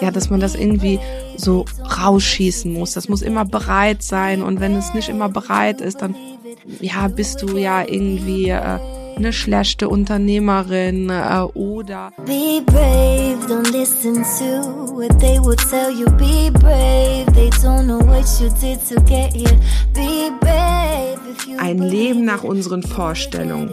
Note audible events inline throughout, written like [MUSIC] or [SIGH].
Ja, dass man das irgendwie so rausschießen muss. Das muss immer bereit sein. Und wenn es nicht immer bereit ist, dann ja, bist du ja irgendwie äh, eine schlechte Unternehmerin äh, oder Be brave, don't listen to what they will tell you. Be brave, they don't know what you did to get here. Be brave. Ein Leben nach unseren Vorstellungen.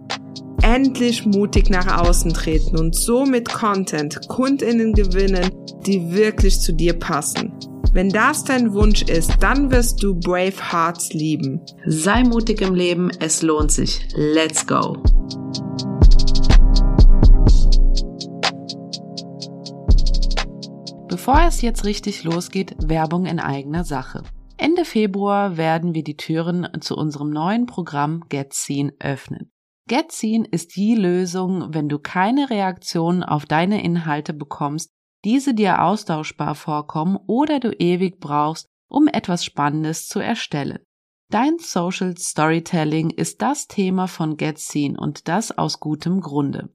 Endlich mutig nach außen treten und so mit Content Kundinnen gewinnen, die wirklich zu dir passen. Wenn das dein Wunsch ist, dann wirst du Brave Hearts lieben. Sei mutig im Leben, es lohnt sich. Let's go! Bevor es jetzt richtig losgeht, Werbung in eigener Sache. Ende Februar werden wir die Türen zu unserem neuen Programm Get Seen öffnen. Get Seen ist die Lösung, wenn du keine Reaktionen auf deine Inhalte bekommst, diese dir austauschbar vorkommen oder du ewig brauchst, um etwas Spannendes zu erstellen. Dein Social Storytelling ist das Thema von Get Seen und das aus gutem Grunde.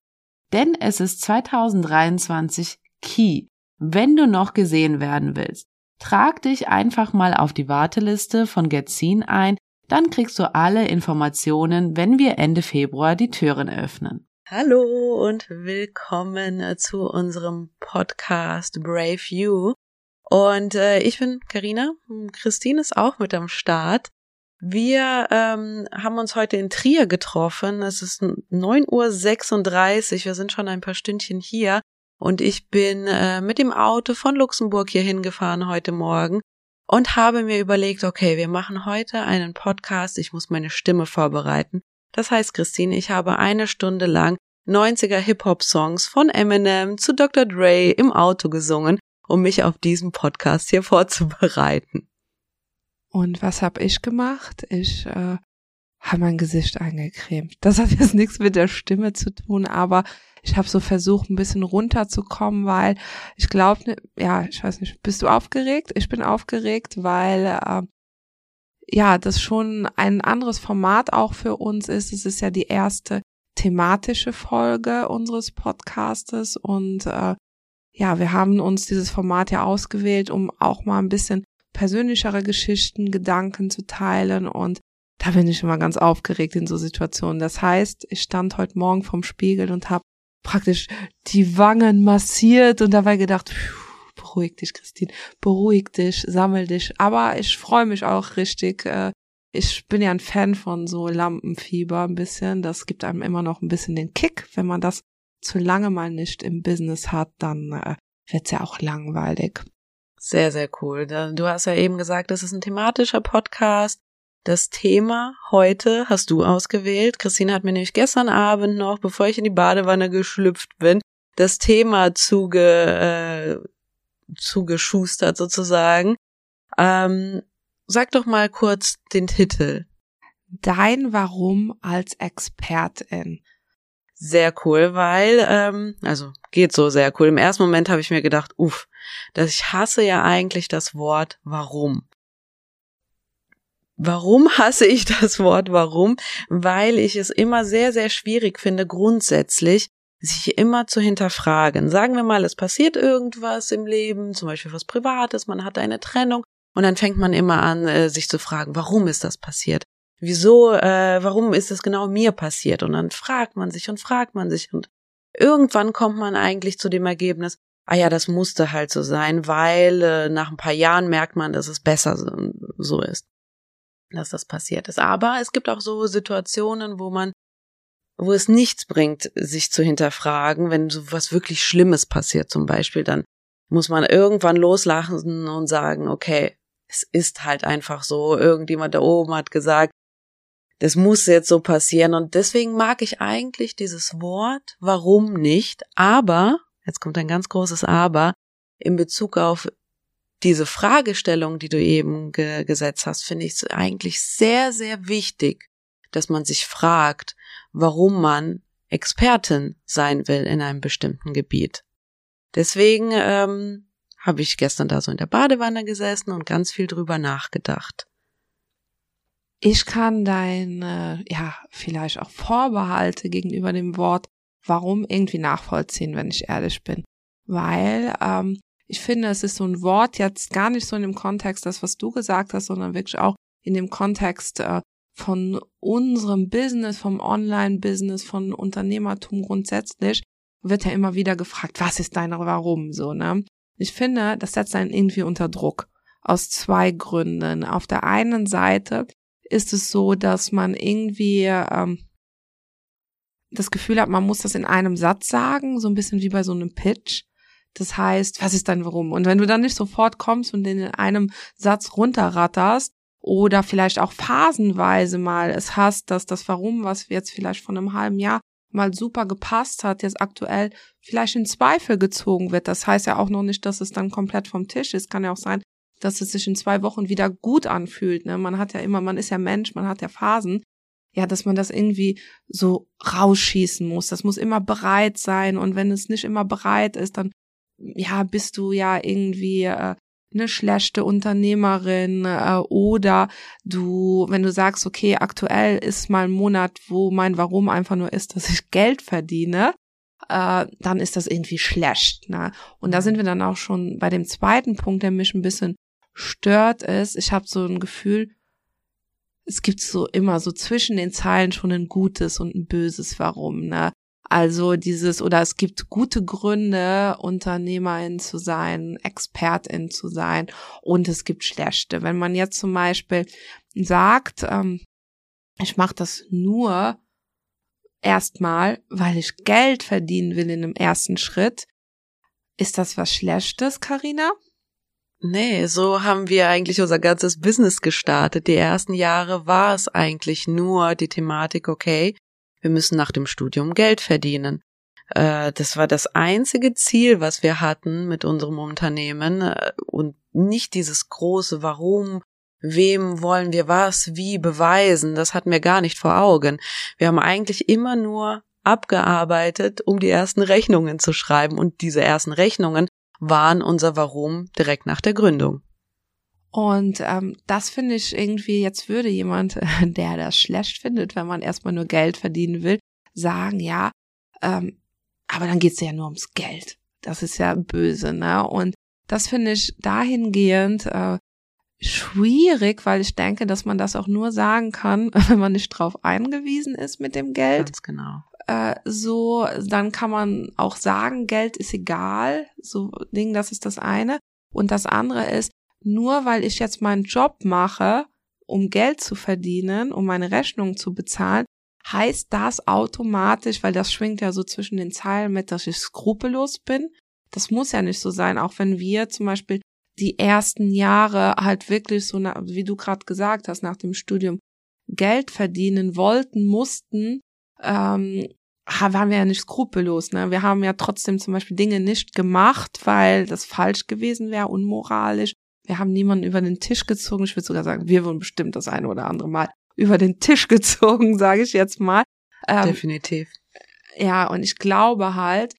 Denn es ist 2023 Key wenn du noch gesehen werden willst, trag dich einfach mal auf die Warteliste von Getzin ein, dann kriegst du alle Informationen, wenn wir Ende Februar die Türen öffnen. Hallo und willkommen zu unserem Podcast Brave You. Und äh, ich bin Karina, Christine ist auch mit am Start. Wir ähm, haben uns heute in Trier getroffen. Es ist 9.36 Uhr. Wir sind schon ein paar Stündchen hier. Und ich bin äh, mit dem Auto von Luxemburg hier hingefahren heute Morgen und habe mir überlegt, okay, wir machen heute einen Podcast, ich muss meine Stimme vorbereiten. Das heißt, Christine, ich habe eine Stunde lang 90er Hip-Hop-Songs von Eminem zu Dr. Dre im Auto gesungen, um mich auf diesen Podcast hier [LAUGHS] vorzubereiten. Und was habe ich gemacht? Ich äh, habe mein Gesicht eingecremt. Das hat jetzt [LAUGHS] nichts mit der Stimme zu tun, aber ich habe so versucht, ein bisschen runterzukommen, weil ich glaube, ne, ja, ich weiß nicht, bist du aufgeregt? Ich bin aufgeregt, weil äh, ja, das schon ein anderes Format auch für uns ist. Es ist ja die erste thematische Folge unseres Podcastes und äh, ja, wir haben uns dieses Format ja ausgewählt, um auch mal ein bisschen persönlichere Geschichten, Gedanken zu teilen und da bin ich immer ganz aufgeregt in so Situationen. Das heißt, ich stand heute Morgen vorm Spiegel und habe praktisch die Wangen massiert und dabei gedacht, beruhig dich, Christine, beruhig dich, sammel dich. Aber ich freue mich auch richtig. Äh, ich bin ja ein Fan von so Lampenfieber ein bisschen. Das gibt einem immer noch ein bisschen den Kick. Wenn man das zu lange mal nicht im Business hat, dann äh, wird's ja auch langweilig. Sehr, sehr cool. Du hast ja eben gesagt, das ist ein thematischer Podcast. Das Thema heute hast du ausgewählt. Christine hat mir nämlich gestern Abend noch, bevor ich in die Badewanne geschlüpft bin, das Thema zuge, äh, zugeschustert sozusagen. Ähm, sag doch mal kurz den Titel. Dein Warum als Expertin. Sehr cool, weil, ähm, also geht so sehr cool. Im ersten Moment habe ich mir gedacht, uff, dass ich hasse ja eigentlich das Wort Warum. Warum hasse ich das Wort warum? Weil ich es immer sehr, sehr schwierig finde, grundsätzlich sich immer zu hinterfragen. Sagen wir mal, es passiert irgendwas im Leben, zum Beispiel was Privates, man hat eine Trennung und dann fängt man immer an, äh, sich zu fragen, warum ist das passiert? Wieso, äh, warum ist es genau mir passiert? Und dann fragt man sich und fragt man sich und irgendwann kommt man eigentlich zu dem Ergebnis, ah ja, das musste halt so sein, weil äh, nach ein paar Jahren merkt man, dass es besser so, so ist dass das passiert ist. Aber es gibt auch so Situationen, wo man, wo es nichts bringt, sich zu hinterfragen, wenn so was wirklich Schlimmes passiert zum Beispiel, dann muss man irgendwann loslachen und sagen, okay, es ist halt einfach so. Irgendjemand da oben hat gesagt, das muss jetzt so passieren. Und deswegen mag ich eigentlich dieses Wort, warum nicht, aber, jetzt kommt ein ganz großes Aber, in Bezug auf diese Fragestellung, die du eben ge gesetzt hast, finde ich eigentlich sehr, sehr wichtig, dass man sich fragt, warum man Expertin sein will in einem bestimmten Gebiet. Deswegen ähm, habe ich gestern da so in der Badewanne gesessen und ganz viel drüber nachgedacht. Ich kann deine, ja, vielleicht auch Vorbehalte gegenüber dem Wort warum irgendwie nachvollziehen, wenn ich ehrlich bin. Weil ähm, ich finde, es ist so ein Wort jetzt gar nicht so in dem Kontext, das, was du gesagt hast, sondern wirklich auch in dem Kontext äh, von unserem Business, vom Online-Business, von Unternehmertum grundsätzlich, wird ja immer wieder gefragt, was ist dein Warum, so, ne? Ich finde, das setzt einen irgendwie unter Druck. Aus zwei Gründen. Auf der einen Seite ist es so, dass man irgendwie ähm, das Gefühl hat, man muss das in einem Satz sagen, so ein bisschen wie bei so einem Pitch. Das heißt, was ist dein Warum? Und wenn du dann nicht sofort kommst und den in einem Satz runterratterst oder vielleicht auch phasenweise mal es hast, dass das Warum, was jetzt vielleicht von einem halben Jahr mal super gepasst hat, jetzt aktuell vielleicht in Zweifel gezogen wird. Das heißt ja auch noch nicht, dass es dann komplett vom Tisch ist. Kann ja auch sein, dass es sich in zwei Wochen wieder gut anfühlt. Ne? Man hat ja immer, man ist ja Mensch, man hat ja Phasen ja, dass man das irgendwie so rausschießen muss. Das muss immer bereit sein. Und wenn es nicht immer bereit ist, dann, ja, bist du ja irgendwie äh, eine schlechte Unternehmerin äh, oder du, wenn du sagst, okay, aktuell ist mal ein Monat, wo mein Warum einfach nur ist, dass ich [LAUGHS] Geld verdiene, äh, dann ist das irgendwie schlecht. Ne? Und da sind wir dann auch schon bei dem zweiten Punkt, der mich ein bisschen stört, ist, ich habe so ein Gefühl, es gibt so immer so zwischen den Zeilen schon ein gutes und ein böses Warum, ne? Also dieses, oder es gibt gute Gründe, Unternehmerin zu sein, Expertin zu sein und es gibt schlechte. Wenn man jetzt zum Beispiel sagt, ähm, ich mache das nur erstmal, weil ich Geld verdienen will in dem ersten Schritt, ist das was Schlechtes, Karina? Nee, so haben wir eigentlich unser ganzes Business gestartet. Die ersten Jahre war es eigentlich nur die Thematik, okay, wir müssen nach dem Studium Geld verdienen. Äh, das war das einzige Ziel, was wir hatten mit unserem Unternehmen äh, und nicht dieses große Warum, wem wollen wir was, wie beweisen, das hatten wir gar nicht vor Augen. Wir haben eigentlich immer nur abgearbeitet, um die ersten Rechnungen zu schreiben und diese ersten Rechnungen waren unser Warum direkt nach der Gründung. Und ähm, das finde ich irgendwie, jetzt würde jemand, [LAUGHS] der das schlecht findet, wenn man erstmal nur Geld verdienen will, sagen, ja, ähm, aber dann geht's ja nur ums Geld. Das ist ja böse, ne? Und das finde ich dahingehend äh, schwierig, weil ich denke, dass man das auch nur sagen kann, [LAUGHS] wenn man nicht drauf eingewiesen ist mit dem Geld. Ganz genau äh, so, dann kann man auch sagen, Geld ist egal, so Ding, das ist das eine. Und das andere ist, nur weil ich jetzt meinen Job mache, um Geld zu verdienen, um meine Rechnung zu bezahlen, heißt das automatisch, weil das schwingt ja so zwischen den Zeilen mit, dass ich skrupellos bin. Das muss ja nicht so sein, auch wenn wir zum Beispiel die ersten Jahre halt wirklich so, wie du gerade gesagt hast, nach dem Studium Geld verdienen wollten, mussten, ähm, waren wir ja nicht skrupellos. Ne? Wir haben ja trotzdem zum Beispiel Dinge nicht gemacht, weil das falsch gewesen wäre, unmoralisch. Wir haben niemanden über den Tisch gezogen. Ich würde sogar sagen, wir wurden bestimmt das eine oder andere Mal über den Tisch [LAUGHS] gezogen, sage ich jetzt mal. Ähm, Definitiv. Ja, und ich glaube halt,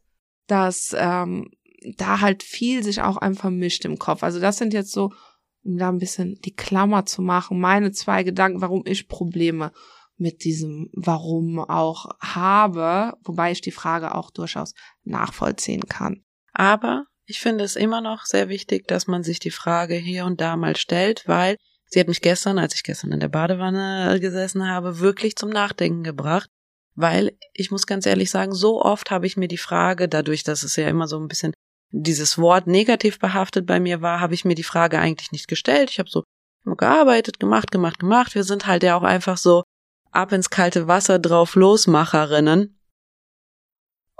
dass ähm, da halt viel sich auch einfach mischt im Kopf. Also das sind jetzt so, um da ein bisschen die Klammer zu machen, meine zwei Gedanken, warum ich Probleme mit diesem Warum auch habe, wobei ich die Frage auch durchaus nachvollziehen kann. Aber ich finde es immer noch sehr wichtig, dass man sich die Frage hier und da mal stellt, weil sie hat mich gestern, als ich gestern in der Badewanne gesessen habe, wirklich zum Nachdenken gebracht, weil ich muss ganz ehrlich sagen, so oft habe ich mir die Frage, dadurch, dass es ja immer so ein bisschen dieses Wort negativ behaftet bei mir war, habe ich mir die Frage eigentlich nicht gestellt. Ich habe so immer gearbeitet, gemacht, gemacht, gemacht. Wir sind halt ja auch einfach so ab ins kalte Wasser drauf losmacherinnen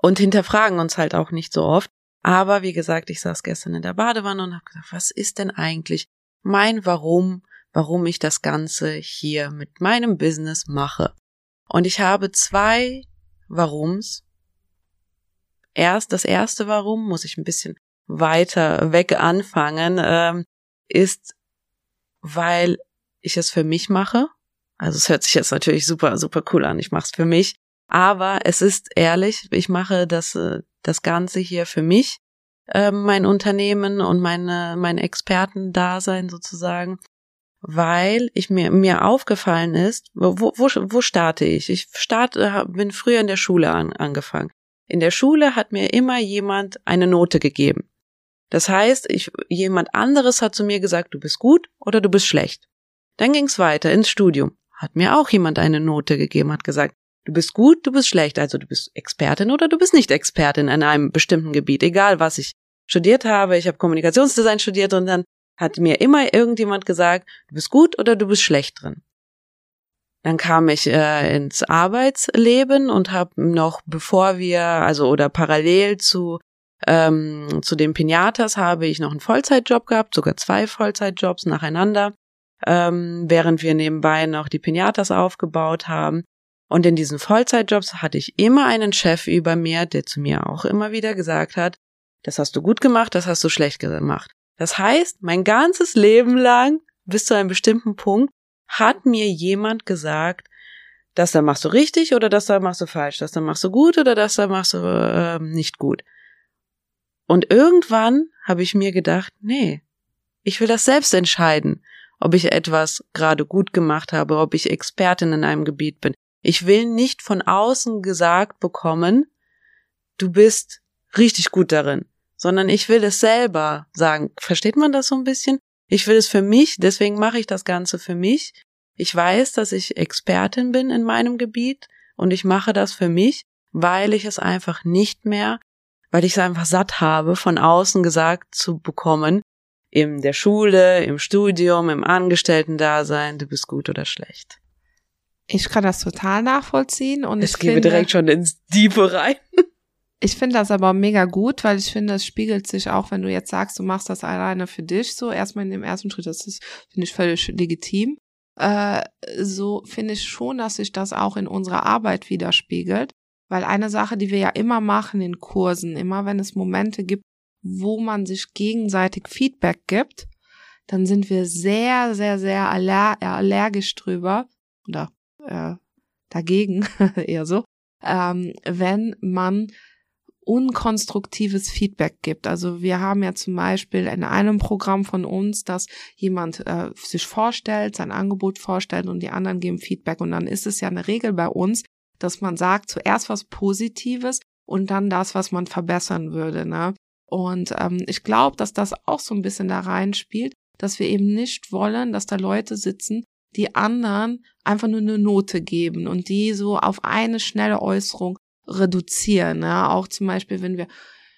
und hinterfragen uns halt auch nicht so oft. Aber wie gesagt, ich saß gestern in der Badewanne und habe gesagt, was ist denn eigentlich mein Warum, warum ich das Ganze hier mit meinem Business mache? Und ich habe zwei Warums. Erst das erste Warum muss ich ein bisschen weiter weg anfangen, ähm, ist, weil ich es für mich mache. Also es hört sich jetzt natürlich super, super cool an. Ich mache es für mich. Aber es ist ehrlich, ich mache das, äh, das Ganze hier für mich, äh, mein Unternehmen und meine, mein Expertendasein sozusagen, weil ich mir, mir aufgefallen ist, wo, wo, wo starte ich? Ich starte, bin früher in der Schule an, angefangen. In der Schule hat mir immer jemand eine Note gegeben. Das heißt, ich, jemand anderes hat zu mir gesagt, du bist gut oder du bist schlecht. Dann ging's weiter ins Studium. Hat mir auch jemand eine Note gegeben, hat gesagt, du bist gut, du bist schlecht, also du bist Expertin oder du bist nicht Expertin in einem bestimmten Gebiet, egal was ich studiert habe. Ich habe Kommunikationsdesign studiert und dann hat mir immer irgendjemand gesagt, du bist gut oder du bist schlecht drin. Dann kam ich äh, ins Arbeitsleben und habe noch, bevor wir, also oder parallel zu ähm, zu den Pinatas habe ich noch einen Vollzeitjob gehabt, sogar zwei Vollzeitjobs nacheinander, ähm, während wir nebenbei noch die Pinatas aufgebaut haben. Und in diesen Vollzeitjobs hatte ich immer einen Chef über mir, der zu mir auch immer wieder gesagt hat, das hast du gut gemacht, das hast du schlecht gemacht. Das heißt, mein ganzes Leben lang, bis zu einem bestimmten Punkt, hat mir jemand gesagt, das da machst du richtig oder das da machst du falsch, das da machst du gut oder das da machst du äh, nicht gut. Und irgendwann habe ich mir gedacht, nee, ich will das selbst entscheiden, ob ich etwas gerade gut gemacht habe, ob ich Expertin in einem Gebiet bin. Ich will nicht von außen gesagt bekommen, du bist richtig gut darin, sondern ich will es selber sagen. Versteht man das so ein bisschen? Ich will es für mich, deswegen mache ich das Ganze für mich. Ich weiß, dass ich Expertin bin in meinem Gebiet und ich mache das für mich, weil ich es einfach nicht mehr, weil ich es einfach satt habe, von außen gesagt zu bekommen, in der Schule, im Studium, im Angestellten-Dasein, du bist gut oder schlecht. Ich kann das total nachvollziehen und es ich gebe finde, direkt schon ins Diepe rein. [LAUGHS] Ich finde das aber mega gut, weil ich finde, es spiegelt sich auch, wenn du jetzt sagst, du machst das alleine für dich, so erstmal in dem ersten Schritt, das ist, finde ich, völlig legitim. Äh, so finde ich schon, dass sich das auch in unserer Arbeit widerspiegelt. Weil eine Sache, die wir ja immer machen in Kursen, immer wenn es Momente gibt, wo man sich gegenseitig Feedback gibt, dann sind wir sehr, sehr, sehr aller allergisch drüber oder äh, dagegen [LAUGHS] eher so, ähm, wenn man unkonstruktives Feedback gibt. Also wir haben ja zum Beispiel in einem Programm von uns, dass jemand äh, sich vorstellt, sein Angebot vorstellt und die anderen geben Feedback. Und dann ist es ja eine Regel bei uns, dass man sagt zuerst was Positives und dann das, was man verbessern würde. Ne? Und ähm, ich glaube, dass das auch so ein bisschen da reinspielt, dass wir eben nicht wollen, dass da Leute sitzen, die anderen einfach nur eine Note geben und die so auf eine schnelle Äußerung reduzieren. Ja? Auch zum Beispiel, wenn wir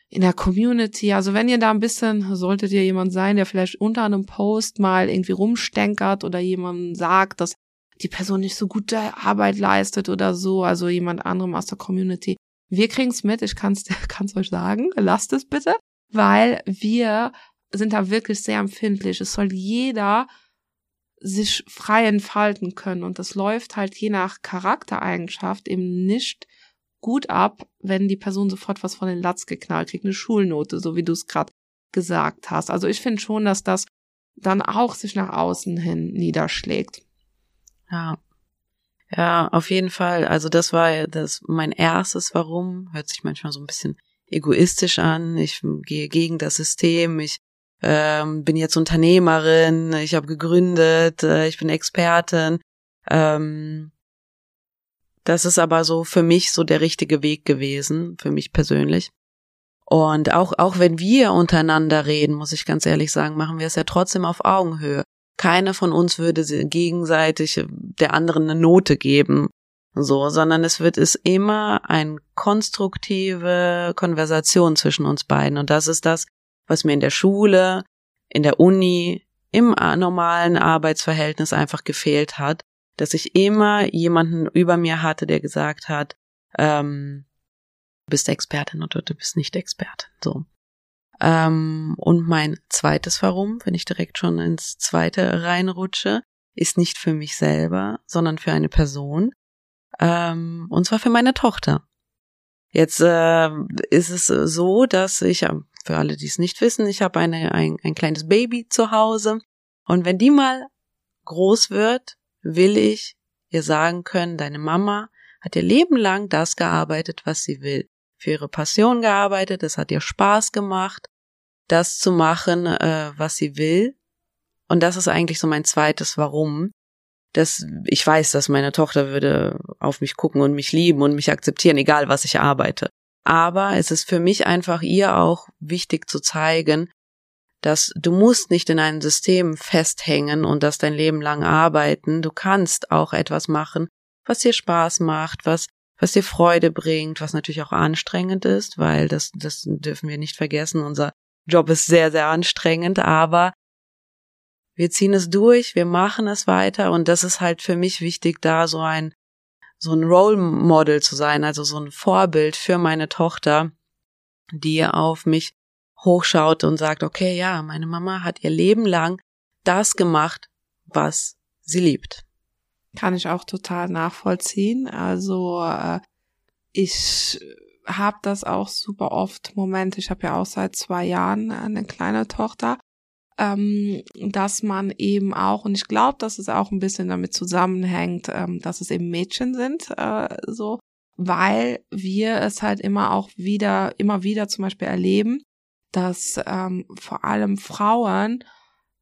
in der Community, also wenn ihr da ein bisschen, solltet ihr jemand sein, der vielleicht unter einem Post mal irgendwie rumstenkert oder jemand sagt, dass die Person nicht so gute Arbeit leistet oder so, also jemand anderem aus der Community. Wir kriegen's mit, ich kann's, [LAUGHS] kann's euch sagen, lasst es bitte, weil wir sind da wirklich sehr empfindlich. Es soll jeder sich frei entfalten können und das läuft halt je nach Charaktereigenschaft eben nicht gut ab, wenn die Person sofort was von den Latz geknallt kriegt, eine Schulnote, so wie du es gerade gesagt hast. Also ich finde schon, dass das dann auch sich nach außen hin niederschlägt. Ja. Ja, auf jeden Fall. Also das war das mein erstes Warum. Hört sich manchmal so ein bisschen egoistisch an. Ich gehe gegen das System. Ich ähm, bin jetzt Unternehmerin. Ich habe gegründet. Äh, ich bin Expertin. Ähm, das ist aber so für mich so der richtige Weg gewesen, für mich persönlich. Und auch, auch wenn wir untereinander reden, muss ich ganz ehrlich sagen, machen wir es ja trotzdem auf Augenhöhe. Keiner von uns würde gegenseitig der anderen eine Note geben, so, sondern es wird es immer eine konstruktive Konversation zwischen uns beiden. Und das ist das, was mir in der Schule, in der Uni, im normalen Arbeitsverhältnis einfach gefehlt hat, dass ich immer jemanden über mir hatte, der gesagt hat, ähm, du bist Expertin oder du bist nicht Expertin. So. Ähm, und mein zweites Warum, wenn ich direkt schon ins zweite reinrutsche, ist nicht für mich selber, sondern für eine Person. Ähm, und zwar für meine Tochter. Jetzt äh, ist es so, dass ich, für alle, die es nicht wissen, ich habe eine, ein, ein kleines Baby zu Hause. Und wenn die mal groß wird, will ich ihr sagen können, deine Mama hat ihr Leben lang das gearbeitet, was sie will. Für ihre Passion gearbeitet, es hat ihr Spaß gemacht, das zu machen, äh, was sie will. Und das ist eigentlich so mein zweites Warum. Das, ich weiß, dass meine Tochter würde auf mich gucken und mich lieben und mich akzeptieren, egal was ich arbeite. Aber es ist für mich einfach ihr auch wichtig zu zeigen, dass du musst nicht in einem System festhängen und das dein Leben lang arbeiten. Du kannst auch etwas machen, was dir Spaß macht, was was dir Freude bringt, was natürlich auch anstrengend ist, weil das das dürfen wir nicht vergessen. Unser Job ist sehr sehr anstrengend, aber wir ziehen es durch, wir machen es weiter und das ist halt für mich wichtig, da so ein so ein Role Model zu sein, also so ein Vorbild für meine Tochter, die auf mich hochschaut und sagt, okay, ja, meine Mama hat ihr Leben lang das gemacht, was sie liebt. Kann ich auch total nachvollziehen. Also äh, ich habe das auch super oft Moment. Ich habe ja auch seit zwei Jahren eine kleine Tochter, ähm, dass man eben auch und ich glaube, dass es auch ein bisschen damit zusammenhängt, ähm, dass es eben Mädchen sind, äh, so, weil wir es halt immer auch wieder, immer wieder zum Beispiel erleben, dass ähm, vor allem Frauen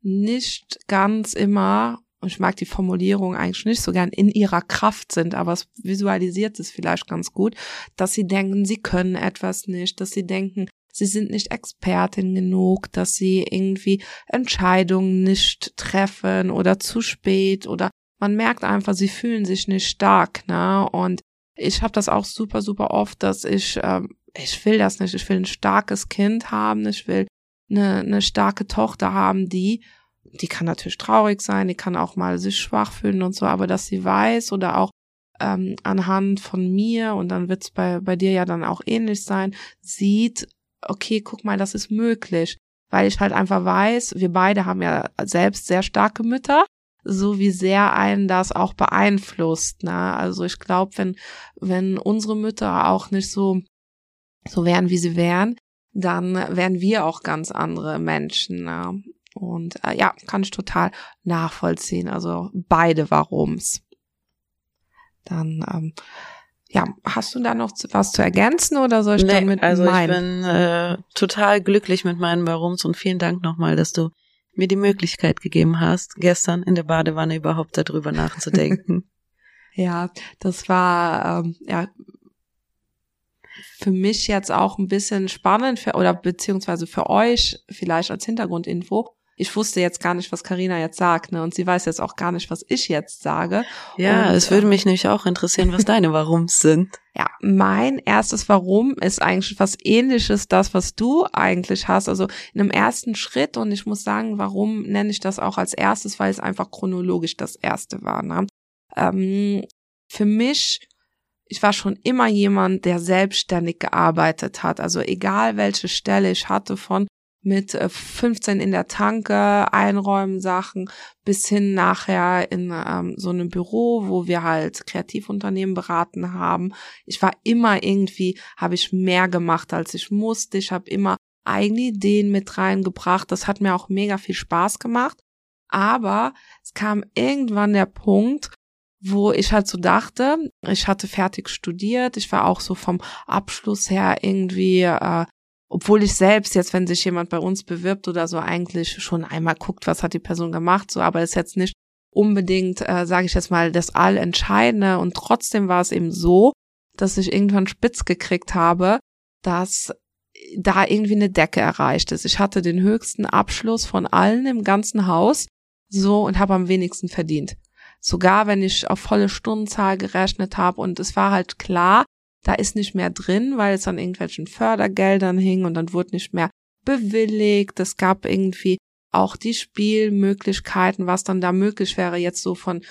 nicht ganz immer, und ich mag die Formulierung eigentlich nicht so gern, in ihrer Kraft sind, aber es visualisiert es vielleicht ganz gut, dass sie denken, sie können etwas nicht, dass sie denken, sie sind nicht Expertin genug, dass sie irgendwie Entscheidungen nicht treffen oder zu spät oder man merkt einfach, sie fühlen sich nicht stark, ne? Und ich habe das auch super, super oft, dass ich ähm, ich will das nicht, ich will ein starkes Kind haben, ich will eine, eine starke Tochter haben, die, die kann natürlich traurig sein, die kann auch mal sich schwach fühlen und so, aber dass sie weiß oder auch ähm, anhand von mir, und dann wird's bei, bei dir ja dann auch ähnlich sein, sieht, okay, guck mal, das ist möglich. Weil ich halt einfach weiß, wir beide haben ja selbst sehr starke Mütter, so wie sehr einen das auch beeinflusst. Ne? Also ich glaube, wenn, wenn unsere Mütter auch nicht so so wären, wie sie wären, dann wären wir auch ganz andere Menschen. Ne? Und äh, ja, kann ich total nachvollziehen. Also beide Warums. Dann, ähm, ja, hast du da noch was zu ergänzen oder soll ich nee, dann mit also meinen? ich bin äh, total glücklich mit meinen Warums und vielen Dank nochmal, dass du mir die Möglichkeit gegeben hast, gestern in der Badewanne überhaupt darüber nachzudenken. [LAUGHS] ja, das war ähm, ja für mich jetzt auch ein bisschen spannend für, oder beziehungsweise für euch vielleicht als Hintergrundinfo. Ich wusste jetzt gar nicht, was Karina jetzt sagt, ne? Und sie weiß jetzt auch gar nicht, was ich jetzt sage. Ja, und, es würde mich nämlich auch interessieren, was deine Warums sind. [LAUGHS] Ja, mein erstes Warum ist eigentlich was ähnliches, das, was du eigentlich hast. Also in einem ersten Schritt, und ich muss sagen, warum nenne ich das auch als erstes, weil es einfach chronologisch das erste war. Ne? Ähm, für mich ich war schon immer jemand, der selbstständig gearbeitet hat. Also egal welche Stelle ich hatte, von mit 15 äh, in der Tanke, einräumen Sachen, bis hin nachher in ähm, so einem Büro, wo wir halt Kreativunternehmen beraten haben. Ich war immer irgendwie, habe ich mehr gemacht, als ich musste. Ich habe immer eigene Ideen mit reingebracht. Das hat mir auch mega viel Spaß gemacht. Aber es kam irgendwann der Punkt, wo ich halt so dachte, ich hatte fertig studiert, ich war auch so vom Abschluss her irgendwie, äh, obwohl ich selbst jetzt, wenn sich jemand bei uns bewirbt oder so, eigentlich schon einmal guckt, was hat die Person gemacht, so, aber ist jetzt nicht unbedingt, äh, sage ich jetzt mal, das Allentscheidende. Und trotzdem war es eben so, dass ich irgendwann spitz gekriegt habe, dass da irgendwie eine Decke erreicht ist. Ich hatte den höchsten Abschluss von allen im ganzen Haus, so und habe am wenigsten verdient sogar wenn ich auf volle Stundenzahl gerechnet habe und es war halt klar, da ist nicht mehr drin, weil es an irgendwelchen Fördergeldern hing und dann wurde nicht mehr bewilligt. Es gab irgendwie auch die Spielmöglichkeiten, was dann da möglich wäre, jetzt so von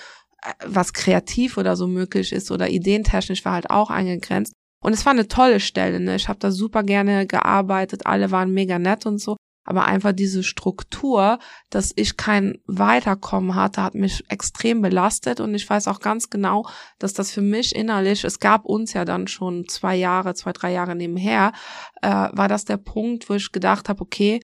äh, was kreativ oder so möglich ist oder ideentechnisch war halt auch eingegrenzt. Und es war eine tolle Stelle, ne? Ich habe da super gerne gearbeitet, alle waren mega nett und so. Aber einfach diese Struktur, dass ich kein Weiterkommen hatte, hat mich extrem belastet und ich weiß auch ganz genau, dass das für mich innerlich, es gab uns ja dann schon zwei Jahre, zwei, drei Jahre nebenher, äh, war das der Punkt, wo ich gedacht habe, okay,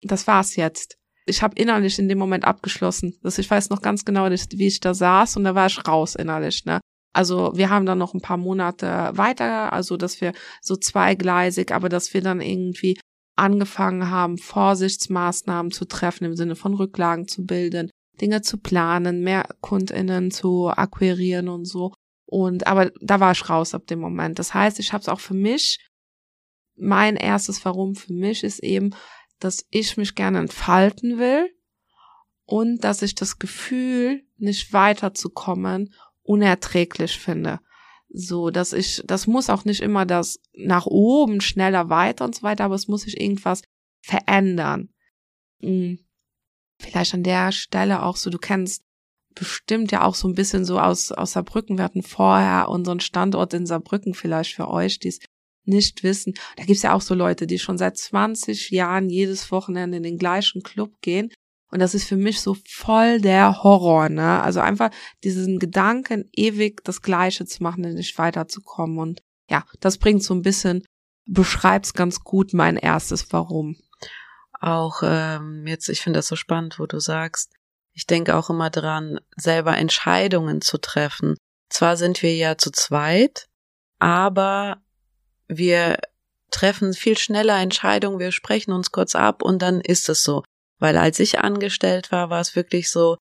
das war's jetzt. Ich habe innerlich in dem Moment abgeschlossen. Das, ich weiß noch ganz genau, wie ich da saß und da war ich raus innerlich. Ne? Also wir haben dann noch ein paar Monate weiter, also dass wir so zweigleisig, aber dass wir dann irgendwie angefangen haben, Vorsichtsmaßnahmen zu treffen im Sinne von Rücklagen zu bilden, Dinge zu planen, mehr KundInnen zu akquirieren und so. Und aber da war ich raus ab dem Moment. Das heißt, ich habe es auch für mich. Mein erstes Warum für mich ist eben, dass ich mich gerne entfalten will und dass ich das Gefühl, nicht weiterzukommen, unerträglich finde. So, dass ich, das muss auch nicht immer das nach oben, schneller, weiter und so weiter, aber es muss sich irgendwas verändern. Hm. Vielleicht an der Stelle auch so, du kennst bestimmt ja auch so ein bisschen so aus, aus Saarbrücken. Wir hatten vorher unseren Standort in Saarbrücken vielleicht für euch, die es nicht wissen. Da gibt's ja auch so Leute, die schon seit 20 Jahren jedes Wochenende in den gleichen Club gehen und das ist für mich so voll der Horror, ne? Also einfach diesen Gedanken, ewig das Gleiche zu machen und nicht weiterzukommen. Und ja, das bringt so ein bisschen, beschreibt's ganz gut mein erstes Warum. Auch ähm, jetzt, ich finde das so spannend, wo du sagst, ich denke auch immer dran, selber Entscheidungen zu treffen. Zwar sind wir ja zu zweit, aber wir treffen viel schneller Entscheidungen, wir sprechen uns kurz ab und dann ist es so. Weil als ich angestellt war, war es wirklich so,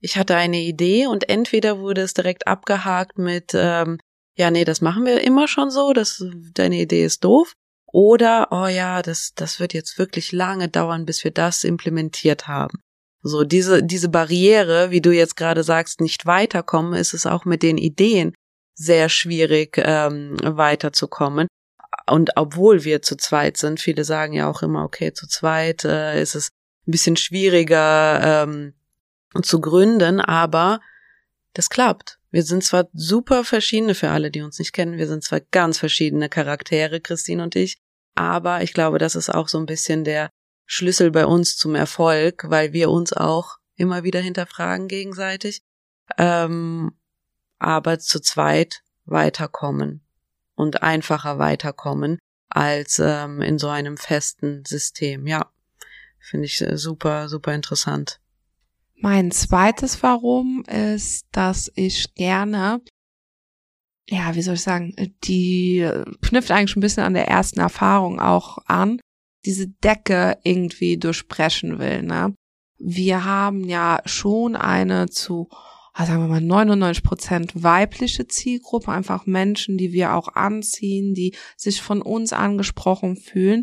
ich hatte eine Idee und entweder wurde es direkt abgehakt mit, ähm, ja, nee, das machen wir immer schon so, das, deine Idee ist doof. Oder, oh ja, das, das wird jetzt wirklich lange dauern, bis wir das implementiert haben. So, diese, diese Barriere, wie du jetzt gerade sagst, nicht weiterkommen, ist es auch mit den Ideen sehr schwierig, ähm, weiterzukommen. Und obwohl wir zu zweit sind, viele sagen ja auch immer, okay, zu zweit äh, ist es ein bisschen schwieriger ähm, zu gründen, aber das klappt. Wir sind zwar super verschiedene für alle, die uns nicht kennen, wir sind zwar ganz verschiedene Charaktere, Christine und ich, aber ich glaube, das ist auch so ein bisschen der Schlüssel bei uns zum Erfolg, weil wir uns auch immer wieder hinterfragen gegenseitig, ähm, aber zu zweit weiterkommen und einfacher weiterkommen als ähm, in so einem festen System. Ja. Finde ich äh, super, super interessant. Mein zweites Warum ist, dass ich gerne, ja, wie soll ich sagen, die knüpft eigentlich schon ein bisschen an der ersten Erfahrung auch an, diese Decke irgendwie durchbrechen will. Ne? Wir haben ja schon eine zu, ah, sagen wir mal, 99 Prozent weibliche Zielgruppe, einfach Menschen, die wir auch anziehen, die sich von uns angesprochen fühlen.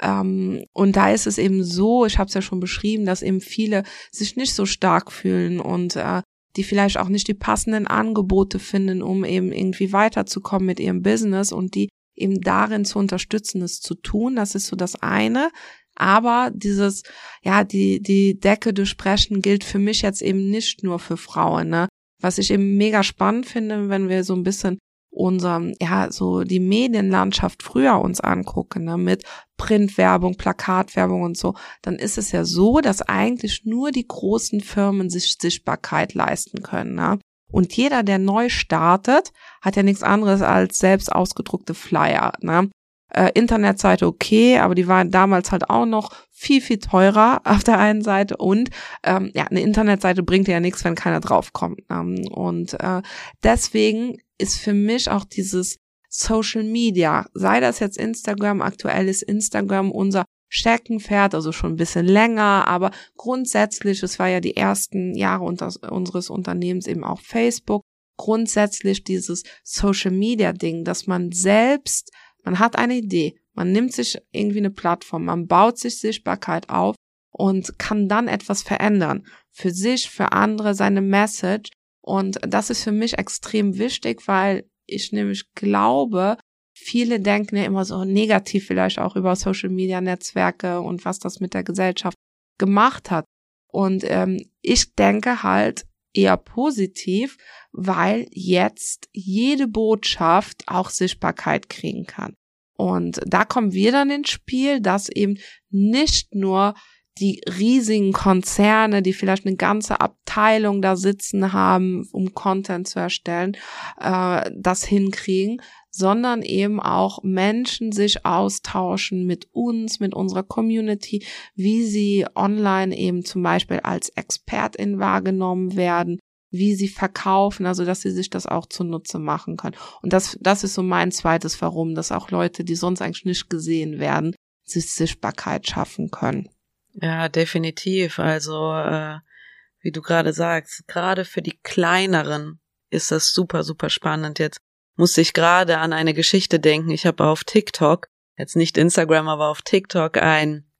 Ähm, und da ist es eben so, ich habe es ja schon beschrieben, dass eben viele sich nicht so stark fühlen und äh, die vielleicht auch nicht die passenden Angebote finden, um eben irgendwie weiterzukommen mit ihrem Business und die eben darin zu unterstützen, es zu tun. Das ist so das eine. Aber dieses, ja, die, die Decke durchbrechen gilt für mich jetzt eben nicht nur für Frauen, ne? Was ich eben mega spannend finde, wenn wir so ein bisschen unserem, ja, so die Medienlandschaft früher uns angucken, ne, mit Printwerbung, Plakatwerbung und so, dann ist es ja so, dass eigentlich nur die großen Firmen sich Sichtbarkeit leisten können, ne? Und jeder, der neu startet, hat ja nichts anderes als selbst ausgedruckte Flyer, ne? Äh, Internetseite okay, aber die waren damals halt auch noch viel, viel teurer [LAUGHS] auf der einen Seite und ähm, ja, eine Internetseite bringt ja nichts, wenn keiner draufkommt. Ähm, und äh, deswegen ist für mich auch dieses Social Media, sei das jetzt Instagram, aktuell ist Instagram unser Steckenpferd, also schon ein bisschen länger, aber grundsätzlich, es war ja die ersten Jahre unter, unseres Unternehmens eben auch Facebook, grundsätzlich dieses Social Media Ding, dass man selbst, man hat eine Idee, man nimmt sich irgendwie eine Plattform, man baut sich Sichtbarkeit auf und kann dann etwas verändern. Für sich, für andere, seine Message und das ist für mich extrem wichtig, weil ich nämlich glaube, viele denken ja immer so negativ vielleicht auch über Social Media Netzwerke und was das mit der Gesellschaft gemacht hat. Und ähm, ich denke halt eher positiv, weil jetzt jede Botschaft auch Sichtbarkeit kriegen kann. Und da kommen wir dann ins Spiel, dass eben nicht nur die riesigen Konzerne, die vielleicht eine ganze Abteilung da sitzen haben, um Content zu erstellen, äh, das hinkriegen, sondern eben auch Menschen sich austauschen mit uns, mit unserer Community, wie sie online eben zum Beispiel als Expertin wahrgenommen werden, wie sie verkaufen, also dass sie sich das auch zunutze machen können. Und das, das ist so mein zweites Warum, dass auch Leute, die sonst eigentlich nicht gesehen werden, sich Sichtbarkeit schaffen können. Ja, definitiv. Also, äh, wie du gerade sagst, gerade für die kleineren ist das super, super spannend. Jetzt musste ich gerade an eine Geschichte denken. Ich habe auf TikTok, jetzt nicht Instagram, aber auf TikTok ein,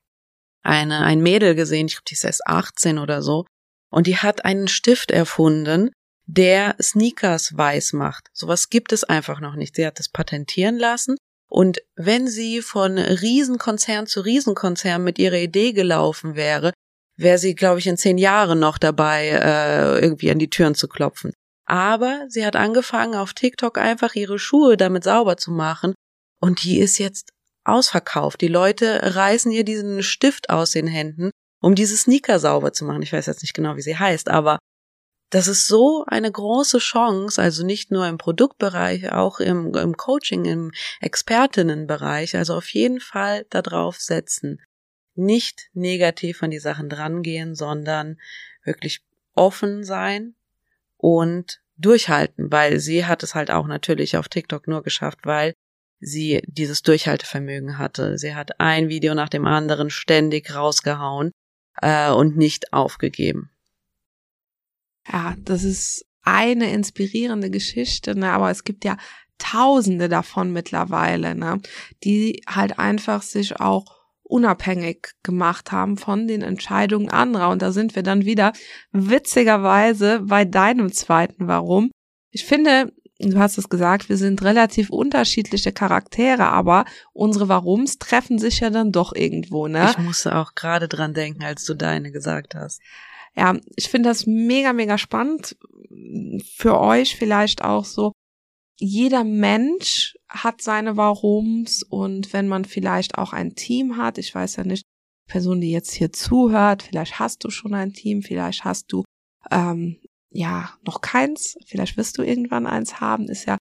eine, ein Mädel gesehen, ich glaube, die ist erst 18 oder so, und die hat einen Stift erfunden, der Sneakers weiß macht. Sowas gibt es einfach noch nicht. Sie hat es patentieren lassen. Und wenn sie von Riesenkonzern zu Riesenkonzern mit ihrer Idee gelaufen wäre, wäre sie, glaube ich, in zehn Jahren noch dabei, äh, irgendwie an die Türen zu klopfen. Aber sie hat angefangen, auf TikTok einfach ihre Schuhe damit sauber zu machen. Und die ist jetzt ausverkauft. Die Leute reißen ihr diesen Stift aus den Händen um diese Sneaker sauber zu machen. Ich weiß jetzt nicht genau, wie sie heißt, aber das ist so eine große Chance, also nicht nur im Produktbereich, auch im, im Coaching, im Expertinnenbereich, also auf jeden Fall darauf setzen. Nicht negativ an die Sachen drangehen, sondern wirklich offen sein und durchhalten, weil sie hat es halt auch natürlich auf TikTok nur geschafft, weil sie dieses Durchhaltevermögen hatte. Sie hat ein Video nach dem anderen ständig rausgehauen äh, und nicht aufgegeben. Ja, das ist eine inspirierende Geschichte, ne? aber es gibt ja Tausende davon mittlerweile, ne? die halt einfach sich auch unabhängig gemacht haben von den Entscheidungen anderer. Und da sind wir dann wieder witzigerweise bei deinem zweiten Warum. Ich finde, du hast es gesagt, wir sind relativ unterschiedliche Charaktere, aber unsere Warums treffen sich ja dann doch irgendwo, ne? Ich musste auch gerade dran denken, als du deine gesagt hast. Ja, ich finde das mega, mega spannend. Für euch vielleicht auch so. Jeder Mensch hat seine Warums und wenn man vielleicht auch ein Team hat, ich weiß ja nicht, Person, die jetzt hier zuhört, vielleicht hast du schon ein Team, vielleicht hast du ähm, ja noch keins, vielleicht wirst du irgendwann eins haben, ist ja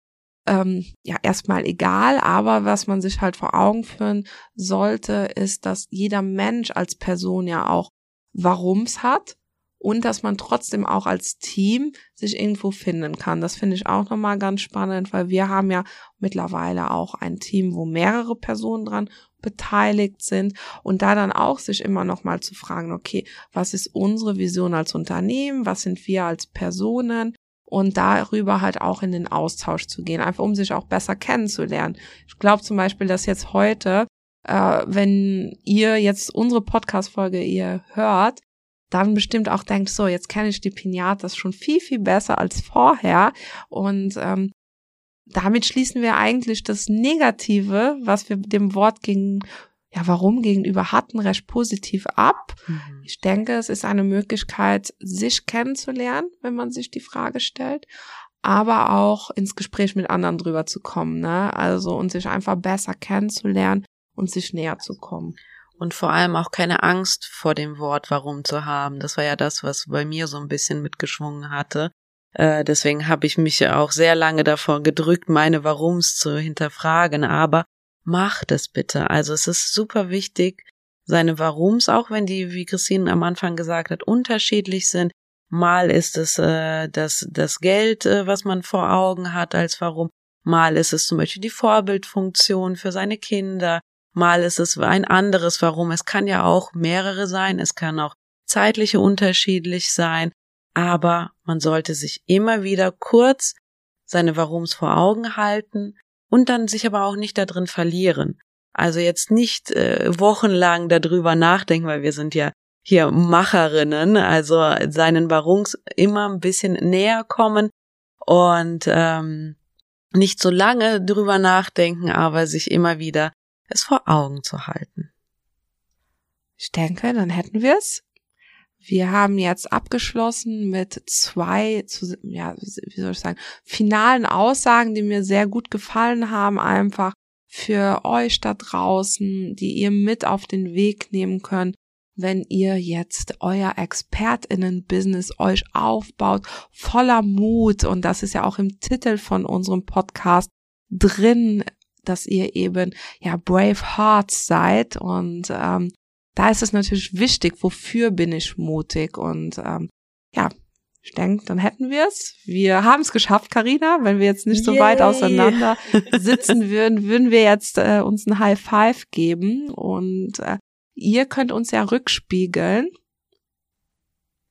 ähm, ja erstmal egal, aber was man sich halt vor Augen führen sollte, ist, dass jeder Mensch als Person ja auch Warums hat und dass man trotzdem auch als Team sich irgendwo finden kann. Das finde ich auch nochmal ganz spannend, weil wir haben ja mittlerweile auch ein Team, wo mehrere Personen dran beteiligt sind und da dann auch sich immer noch mal zu fragen, okay, was ist unsere Vision als Unternehmen, was sind wir als Personen und darüber halt auch in den Austausch zu gehen, einfach um sich auch besser kennenzulernen. Ich glaube zum Beispiel, dass jetzt heute, äh, wenn ihr jetzt unsere Podcast-Folge ihr hört, dann bestimmt auch denkt, so, jetzt kenne ich die Pinatas schon viel, viel besser als vorher. Und ähm, damit schließen wir eigentlich das Negative, was wir dem Wort gegen, ja, warum gegenüber hatten, recht positiv ab. Mhm. Ich denke, es ist eine Möglichkeit, sich kennenzulernen, wenn man sich die Frage stellt, aber auch ins Gespräch mit anderen drüber zu kommen, ne? Also, und sich einfach besser kennenzulernen und sich näher zu kommen. Und vor allem auch keine Angst vor dem Wort warum zu haben. Das war ja das, was bei mir so ein bisschen mitgeschwungen hatte. Äh, deswegen habe ich mich auch sehr lange davor gedrückt, meine Warums zu hinterfragen. Aber macht es bitte. Also es ist super wichtig, seine Warums, auch wenn die, wie Christine am Anfang gesagt hat, unterschiedlich sind. Mal ist es äh, das, das Geld, äh, was man vor Augen hat als Warum. Mal ist es zum Beispiel die Vorbildfunktion für seine Kinder. Mal ist es ein anderes Warum. Es kann ja auch mehrere sein. Es kann auch zeitliche unterschiedlich sein aber man sollte sich immer wieder kurz seine Warums vor Augen halten und dann sich aber auch nicht da drin verlieren. Also jetzt nicht äh, wochenlang darüber nachdenken, weil wir sind ja hier Macherinnen, also seinen Warums immer ein bisschen näher kommen und ähm, nicht so lange drüber nachdenken, aber sich immer wieder es vor Augen zu halten. Ich denke, dann hätten wir es. Wir haben jetzt abgeschlossen mit zwei, ja, wie soll ich sagen, finalen Aussagen, die mir sehr gut gefallen haben, einfach für euch da draußen, die ihr mit auf den Weg nehmen könnt, wenn ihr jetzt euer Expertinnen-Business euch aufbaut, voller Mut. Und das ist ja auch im Titel von unserem Podcast drin, dass ihr eben ja brave hearts seid. Und ähm, da ist es natürlich wichtig, wofür bin ich mutig. Und ähm, ja, ich denke, dann hätten wir es. Wir haben es geschafft, Karina. Wenn wir jetzt nicht so Yay. weit auseinander [LAUGHS] sitzen würden, würden wir jetzt äh, uns ein High Five geben. Und äh, ihr könnt uns ja rückspiegeln.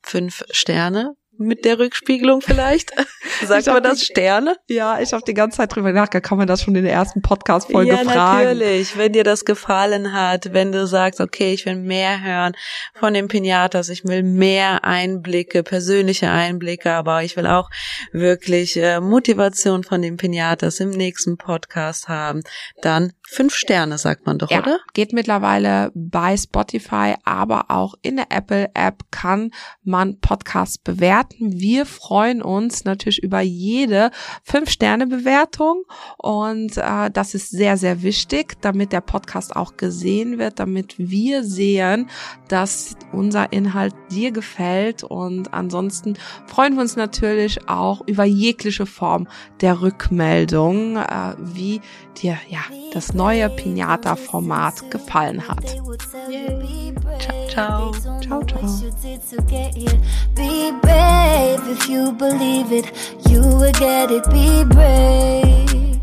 Fünf Sterne mit der Rückspiegelung vielleicht? [LAUGHS] Sagt man das Sterne? Ja, ich habe die ganze Zeit drüber nachgedacht. Kann man das schon in der ersten Podcast-Folge ja, fragen? Natürlich. Wenn dir das gefallen hat, wenn du sagst, okay, ich will mehr hören von den Pinatas, ich will mehr Einblicke, persönliche Einblicke, aber ich will auch wirklich äh, Motivation von den Pinatas im nächsten Podcast haben, dann fünf Sterne, sagt man doch, ja, oder? Geht mittlerweile bei Spotify, aber auch in der Apple App kann man Podcasts bewerten. Wir freuen uns natürlich über jede fünf Sterne Bewertung und äh, das ist sehr, sehr wichtig, damit der Podcast auch gesehen wird, damit wir sehen, dass unser Inhalt dir gefällt und ansonsten freuen wir uns natürlich auch über jegliche Form der Rückmeldung, äh, wie dir ja das neue Pinata-Format gefallen hat. Ciao, ciao. Ciao, ciao. If you believe it, you will get it. Be brave.